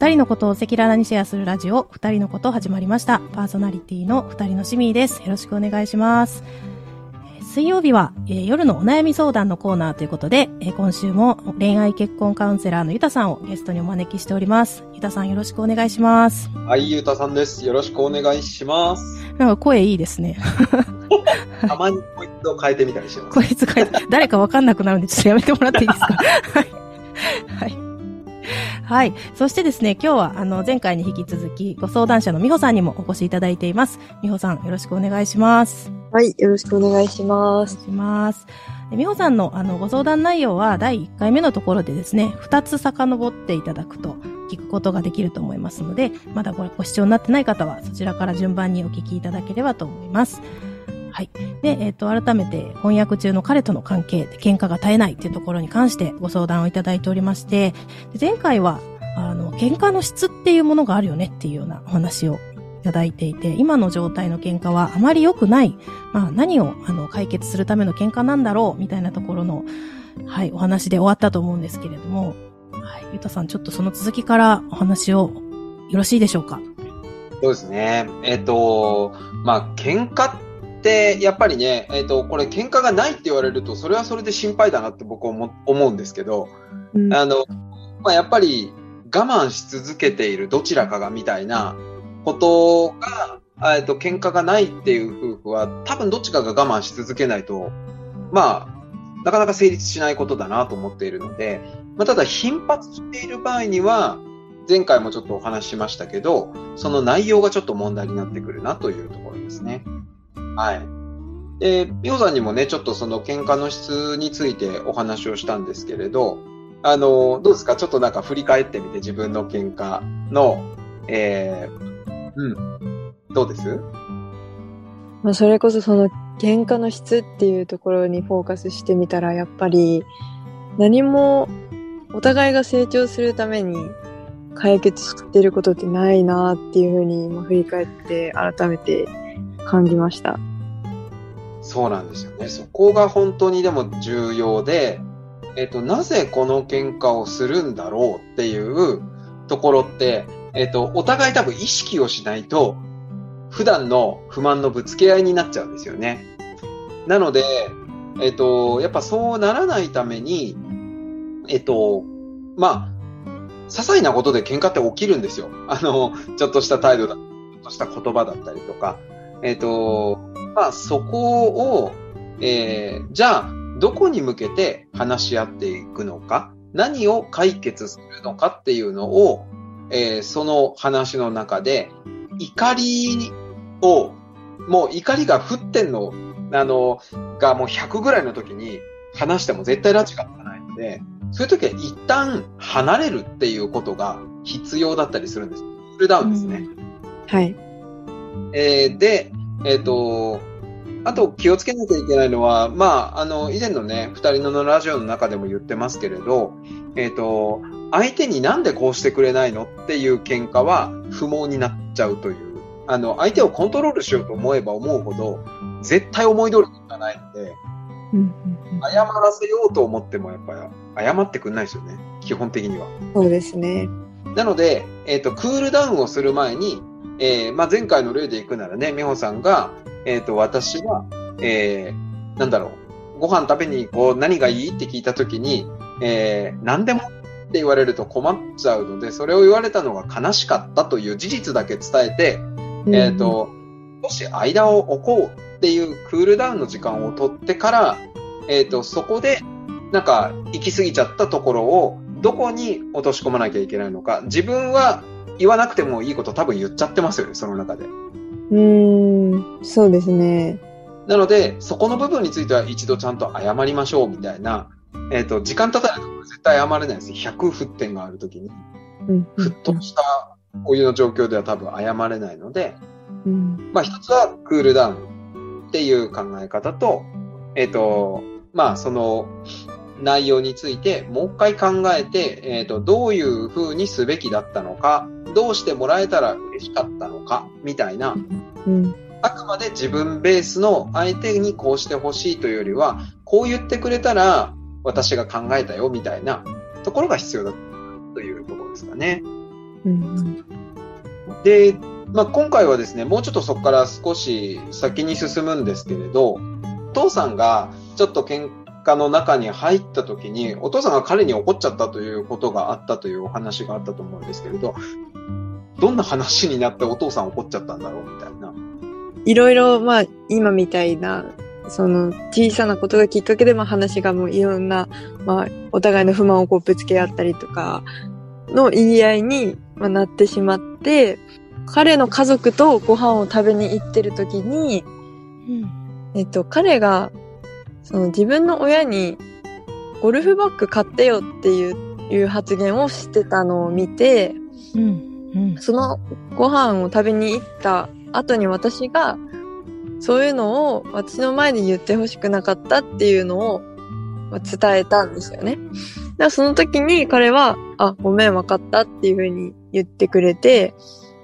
二人のことを赤裸々にシェアするラジオ、二人のこと始まりました。パーソナリティの二人のシミーです。よろしくお願いします。えー水曜日は、えー夜のお悩み相談のコーナーということで、えー今週も恋愛結婚カウンセラーのゆたさんをゲストにお招きしております。ゆたさんよろしくお願いします。はい、ゆうたさんです。よろしくお願いします。なんか声いいですね。たまにポイントを変えてみたりします。こいつ書いて、誰かわかんなくなるんで、ちょっとやめてもらっていいですか？はい。はい。はい。そしてですね、今日は、あの、前回に引き続き、ご相談者の美穂さんにもお越しいただいています。美穂さん、よろしくお願いします。はい、よろしくお願いします。お願いします。で美穂さんの、あの、ご相談内容は、第1回目のところでですね、2つ遡っていただくと、聞くことができると思いますので、まだごご視聴になってない方は、そちらから順番にお聞きいただければと思います。はい。で、えっ、と、改めて、翻訳中の彼との関係で喧嘩が絶えないっていうところに関してご相談をいただいておりまして、で前回は、あの、喧嘩の質っていうものがあるよねっていうようなお話をいただいていて、今の状態の喧嘩はあまり良くない、まあ何をあの解決するための喧嘩なんだろうみたいなところの、はい、お話で終わったと思うんですけれども、はい、ゆたさん、ちょっとその続きからお話をよろしいでしょうか？そうですね。えっ、と、まあ、喧嘩って、やっぱりね、えっ、と、これ喧嘩がないって言われると、それはそれで心配だなって僕は思思うんですけど、うんあの、まあ、やっぱり我慢し続けているどちらかがみたいなことが、えっと、喧嘩がないっていう夫婦は、多分どっちかが我慢し続けないと、まあ、なかなか成立しないことだなと思っているので、まあ、ただ頻発している場合には、前回もちょっとお話ししましたけど、その内容がちょっと問題になってくるなというところですね。はい。で、美穂さんにもね、ちょっとその喧嘩の質についてお話をしたんですけれど、あの、どうですか？ちょっとなんか振り返ってみて自分の喧嘩の、えー、うん。どうです？まあ、それこそその喧嘩の質っていうところにフォーカスしてみたら、やっぱり何もお互いが成長するために解決してることってないなっていうふうに今振り返って改めて感じました。そうなんですよね。そこが本当にでも重要で、えっ、と、なぜこの喧嘩をするんだろうっていうところって、えっ、と、お互い多分意識をしないと、普段の不満のぶつけ合いになっちゃうんですよね。なので、えっ、と、やっぱそうならないために、えっ、と、まあ、些細なことで喧嘩って起きるんですよ。あの、ちょっとした態度だ、ちょっとした言葉だったりとか。えっ、と、まあ、そこを、えーじゃあ、どこに向けて話し合っていくのか、何を解決するのかっていうのを、えーその話の中で、怒りを、もう怒りが降ってんの、あの、がもう100ぐらいの時に話しても絶対拉致がつかないので、そういう時は一旦離れるっていうことが必要だったりするんです。クールダウンですね。はい。えーで、えっ、と、あと気をつけなきゃいけないのは、まあ、あの、以前のね、二人のラジオの中でも言ってますけれど、えっ、と、相手になんでこうしてくれないのっていう喧嘩は不毛になっちゃうという。あの、相手をコントロールしようと思えば思うほど、絶対思い通りにいかないので、うん謝らせようと思ってもやっぱり謝ってくんないですよね。基本的には。そうですね。なので、えっ、と、クールダウンをする前に、えーまあ、前回の例でいくならね、美穂さんが、えっ、と、私は、えーなんだろう、ご飯食べに行こう、何がいい？って聞いたときに、えー何でもって言われると困っちゃうので、それを言われたのが悲しかったという事実だけ伝えて、えっ、と、少し間を置こうっていうクールダウンの時間を取ってから、えっ、と、そこで、なんか、行き過ぎちゃったところを、どこに落とし込まなきゃいけないのか。自分は言わなくてもいいこと多分言っちゃってますよね、その中で。うん、うーん、そうですね。なので、そこの部分については一度ちゃんと謝りましょうみたいな、えっ、と、時間経たないと絶対謝れないです。100沸点があるときに、うん、沸騰したお湯の状況では多分謝れないので、うん、まあ一つはクールダウンっていう考え方と、えっ、と、まあその内容についてもう一回考えて、えっ、と、どういう風にすべきだったのか、どうしてもらえたら嬉しかったのか、みたいな、うん、あくまで自分ベースの相手にこうしてほしいというよりは、こう言ってくれたら私が考えたよみたいな。ところが必要だというところですかね。うんで、まあ、今回はですね、もうちょっとそこから少し先に進むんですけれど、お父さんがちょっと喧嘩の中に入った時に、お父さんが彼に怒っちゃったということがあったというお話があったと思うんですけれど、どんな話になってお父さん怒っちゃったんだろうみたいな。いろいろ、まあ、今みたいな、その、小さなことがきっかけで、まあ、話がもういろんな、まあ、お互いの不満をこうぶつけ合ったりとか、の言い合いに、まあ、なってしまって、彼の家族とご飯を食べに行ってる時に、うん。えっと、彼が、その自分の親に、ゴルフバッグ買ってよっていう、いう発言をしてたのを見て、うん。うん。そのご飯を食べに行った後に私が、そういうのを私の前で言ってほしくなかったっていうのをまあ伝えたんですよね。だからその時に彼は、あ、ごめん、わかったっていうふうに言ってくれて、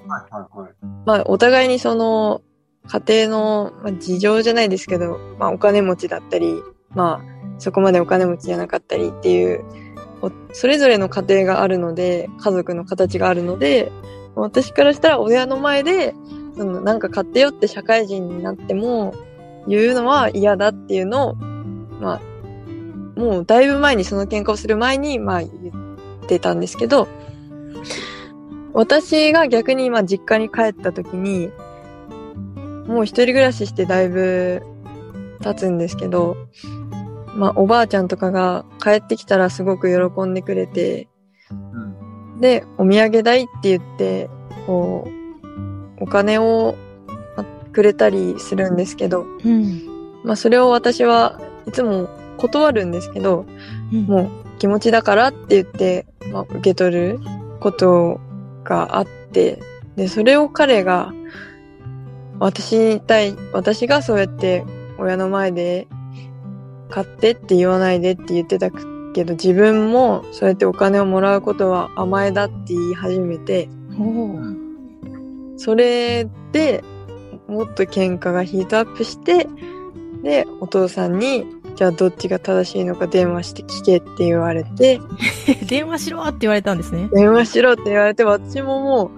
はいはいはい。まあ、お互いにその、家庭の、まあ、事情じゃないですけど、まあ、お金持ちだったり、まあ、そこまでお金持ちじゃなかったりっていう、それぞれの家庭があるので、家族の形があるので、私からしたら親の前で、その、なんか買ってよって社会人になっても、言うのは嫌だっていうのを、まあ、もうだいぶ前にその喧嘩をする前に、まあ言ってたんですけど、私が逆に今実家に帰った時に、もう一人暮らししてだいぶ経つんですけど、まあおばあちゃんとかが帰ってきたらすごく喜んでくれて、うん。で、お土産代って言って、こう、お金をあくれたりするんですけど、うん。まあそれを私はいつも断るんですけど、うん。もう気持ちだからって言って、まあ、受け取ることがあって、で、それを彼が、私に対、私がそうやって親の前で買ってって言わないでって言ってたけど、自分もそうやってお金をもらうことは甘えだって言い始めて、それでもっと喧嘩がヒートアップして、で、お父さんに、じゃあどっちが正しいのか電話して聞けって言われて、電話しろって言われたんですね。電話しろって言われて、私もも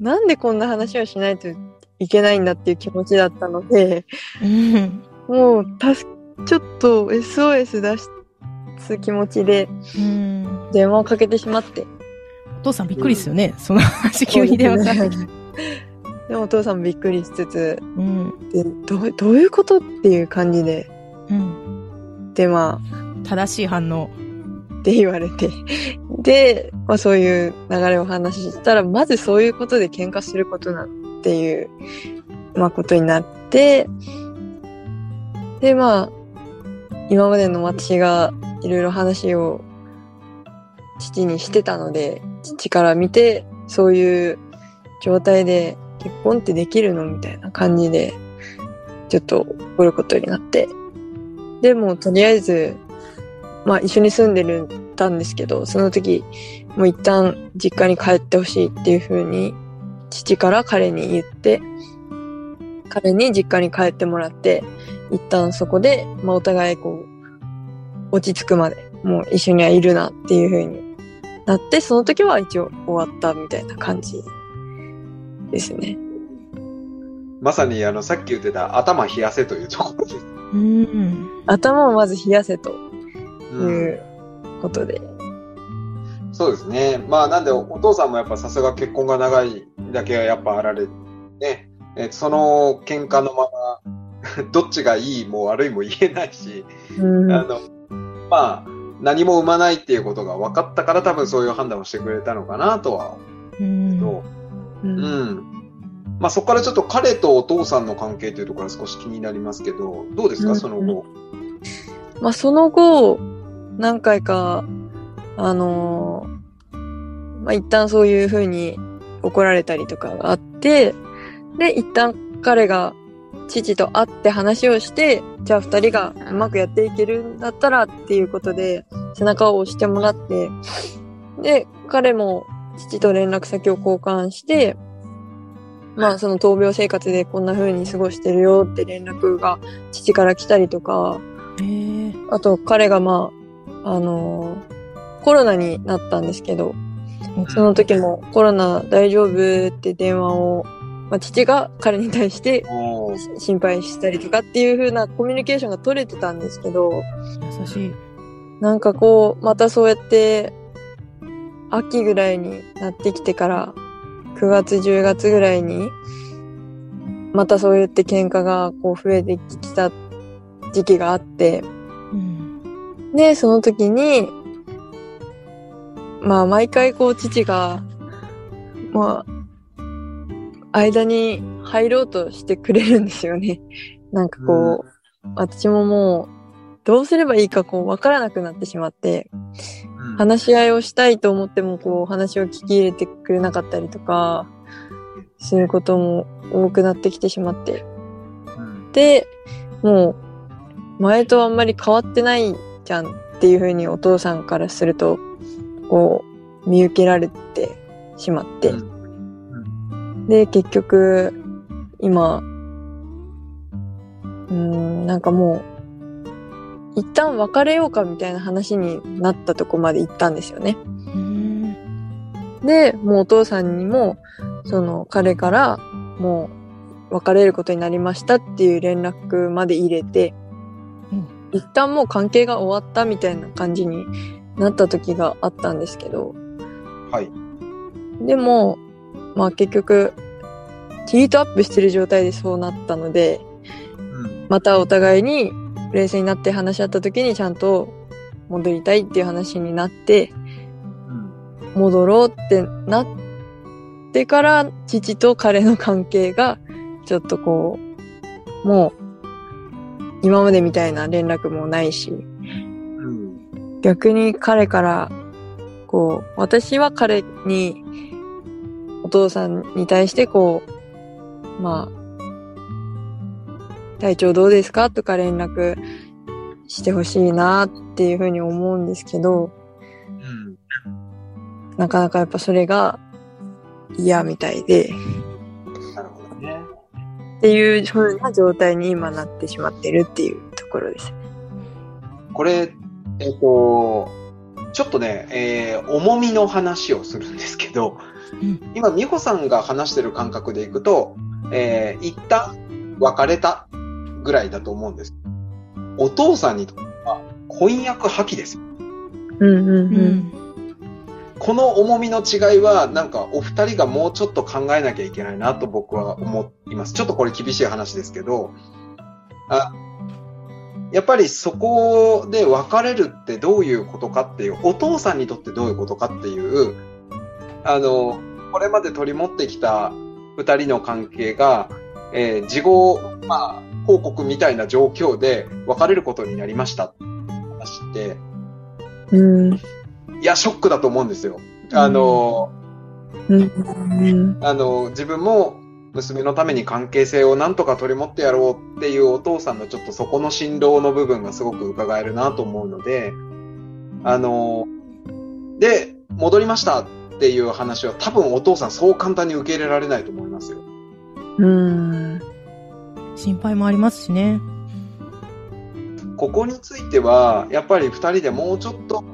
う、なんでこんな話をしないといけないんだっていう気持ちだったので、うん。もう、たす、ちょっと SOS 出す気持ちでうん。電話をかけてしまって。お父さんびっくりですよね。その話急に電話かかって。でもお父さんもびっくりしつつ、うん。でどうどういうことっていう感じで、うん。で、ま正しい反応。あ、って言われて。で、まあそういう流れをお話ししたら、まずそういうことで喧嘩することなっていう、まあことになって、で、まあ、今までの私がいろいろ話を父にしてたので、父から見て、そういう状態で結婚ってできるのみたいな感じで、ちょっと怒ることになって。でも、とりあえず、まあ一緒に住んでるたんですけど、その時、もう一旦実家に帰ってほしいっていう風に、父から彼に言って、彼に実家に帰ってもらって、一旦そこで、まあお互いこう、落ち着くまで、もう一緒にはいるなっていう風になって、その時は一応終わったみたいな感じですね。まさにあの、さっき言ってた頭冷やせというところです。うん。頭をまず冷やせというんうことで。そうですね。まあ、なんで、おお父さんもやっぱさすが結婚が長いだけはやっぱあられ、ね。えその喧嘩のまま、どっちがいいも悪いも言えないし、うんあの、まあ、何も生まないっていうことが分かったから多分そういう判断をしてくれたのかなとはうん。思う。うんうん。まあそこからちょっと彼とお父さんの関係というところが少し気になりますけど、どうですか、うんその後？まあ、その後、何回か、あのーまあ、一旦そういう風に怒られたりとかがあって、で、一旦彼が父と会って話をして、じゃあ二人がうまくやっていけるんだったらっていうことで、背中を押してもらって、で、彼も父と連絡先を交換して、まあその闘病生活でこんな風に過ごしてるよって連絡が父から来たりとか。あと彼がまあ、あのーコロナになったんですけど、その時もコロナ大丈夫って電話を、まあ、父が彼に対して心配したりとかっていう風なコミュニケーションが取れてたんですけど、優しい。なんかこう、またそうやって、秋ぐらいになってきてから、9月、10月ぐらいに、またそうやって喧嘩がこう増えてきた時期があって、うん。で、その時に、まあ毎回こう父が、まあ、間に入ろうとしてくれるんですよね。なんかこう、私ももう、どうすればいいかこう分からなくなってしまって、うん話し合いをしたいと思ってもこう話を聞き入れてくれなかったりとか、することも多くなってきてしまって。うんで、もう、前とあんまり変わってないじゃんっていうふうにお父さんからすると、こう、見受けられてしまって。うんで、結局、今、うーん、なんかもう、一旦別れようかみたいな話になったとこまで行ったんですよね。うん。で、もうお父さんにも、その彼から、もう別れることになりましたっていう連絡まで入れて、うん一旦もう関係が終わったみたいな感じになった時があったんですけど、はい。でも、まあ結局、ヒートアップしてる状態でそうなったので、うん。またお互いに冷静になって話し合った時にちゃんと戻りたいっていう話になって、うん。戻ろうってなってから、父と彼の関係が、ちょっとこう、もう、今までみたいな連絡もないし、うん逆に彼から、こう、私は彼に、お父さんに対してこう、まあ、体調どうですか？とか連絡してほしいなっていうふうに思うんですけど、うんなかなかやっぱそれが嫌みたいで、なるほどね。っていう風な状態に今なってしまってるっていうところです。これ、えっ、と、ちょっとね、えー重みの話をするんですけど、うん今、美穂さんが話してる感覚でいくと、えー一旦別れたぐらいだと思うんです。お父さんにとっては婚約破棄ですよ。うんうんううん。ん。この重みの違いは、なんかお二人がもうちょっと考えなきゃいけないなと僕は思います。ちょっとこれ厳しい話ですけど、あやっぱりそこで別れるってどういうことかっていう、お父さんにとってどういうことかっていう、あの、これまで取り持ってきた二人の関係が、えー事後、まあ、報告みたいな状況で別れることになりましたって話って、うん。いや、ショックだと思うんですよ。あの、うん。うん。あの、自分も娘のために関係性をなんとか取り持ってやろうっていうお父さんのちょっとそこの辛労の部分がすごく伺えるなと思うので、あの、で、戻りましたっていう話は多分お父さんそう簡単に受け入れられないと思いますよ。うん。心配もありますしね。ここについては、やっぱり二人でもうちょっと、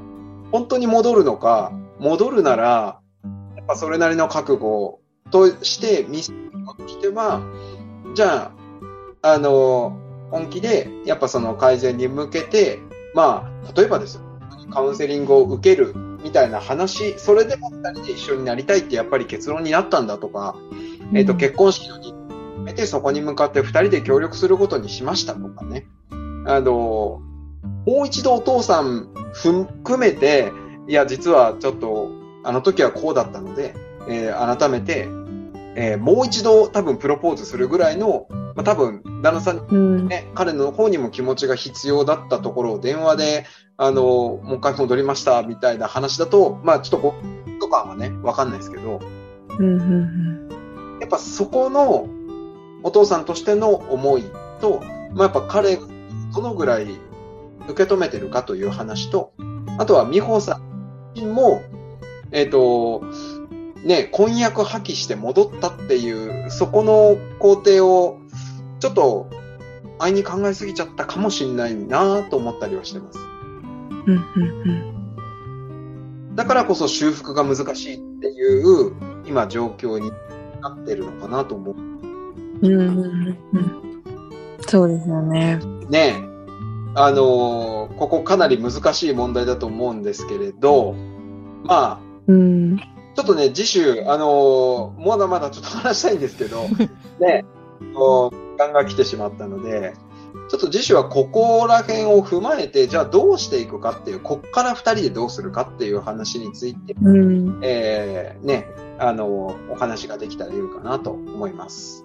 本当に戻るのか、戻るなら、やっぱそれなりの覚悟として、ミスとしては、じゃあ、あの、本気で、やっぱその改善に向けて、まあ、例えばですよ、カウンセリングを受けるみたいな話、それでも二人で一緒になりたいってやっぱり結論になったんだとか、えっ、と、結婚式の日決めてそこに向かって二人で協力することにしましたとかね。あの、もう一度お父さん含めて、いや、実はちょっと、あの時はこうだったので、えー改めて、えーもう一度多分プロポーズするぐらいの、まあ、多分、旦那さんにうん。ね、彼の方にも気持ちが必要だったところを電話で、あの、もう一回戻りましたみたいな話だと、まあちょっとこう、とかはね、わかんないですけど、うん。うん。やっぱそこのお父さんとしての思いと、まあ、やっぱ彼がどのぐらい受け止めてるかという話と、あとは美穂さんも、えっ、と、ね、婚約破棄して戻ったっていう、そこの工程を、ちょっと、愛に考えすぎちゃったかもしれないなと思ったりはしてます。うん。うん。だからこそ修復が難しいっていう、今状況になってるのかなと思う。うんうんうんうん。そうですよね。ねえ。あのーここかなり難しい問題だと思うんですけれど、まあ、うん。ちょっとね、次週、あのーまだまだちょっと話したいんですけど、ね、時間が来てしまったので、ちょっと次週はここら辺を踏まえて、じゃあどうしていくかっていう、こっから二人でどうするかっていう話について、うん。えー、ね、あのーお話ができたらいいかなと思います。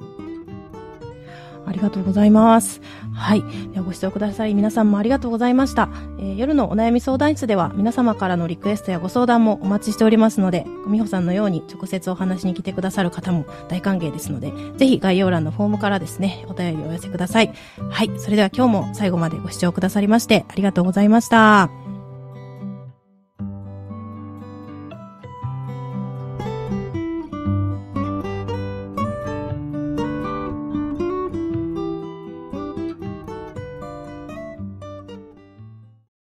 ありがとうございます。はい。ではご視聴ください。皆さんもありがとうございました。えー夜のお悩み相談室では皆様からのリクエストやご相談もお待ちしておりますので、美穂さんのように直接お話に来てくださる方も大歓迎ですので、ぜひ概要欄のフォームからですね、お便りをお寄せください。はい。それでは今日も最後までご視聴くださりましてありがとうございました。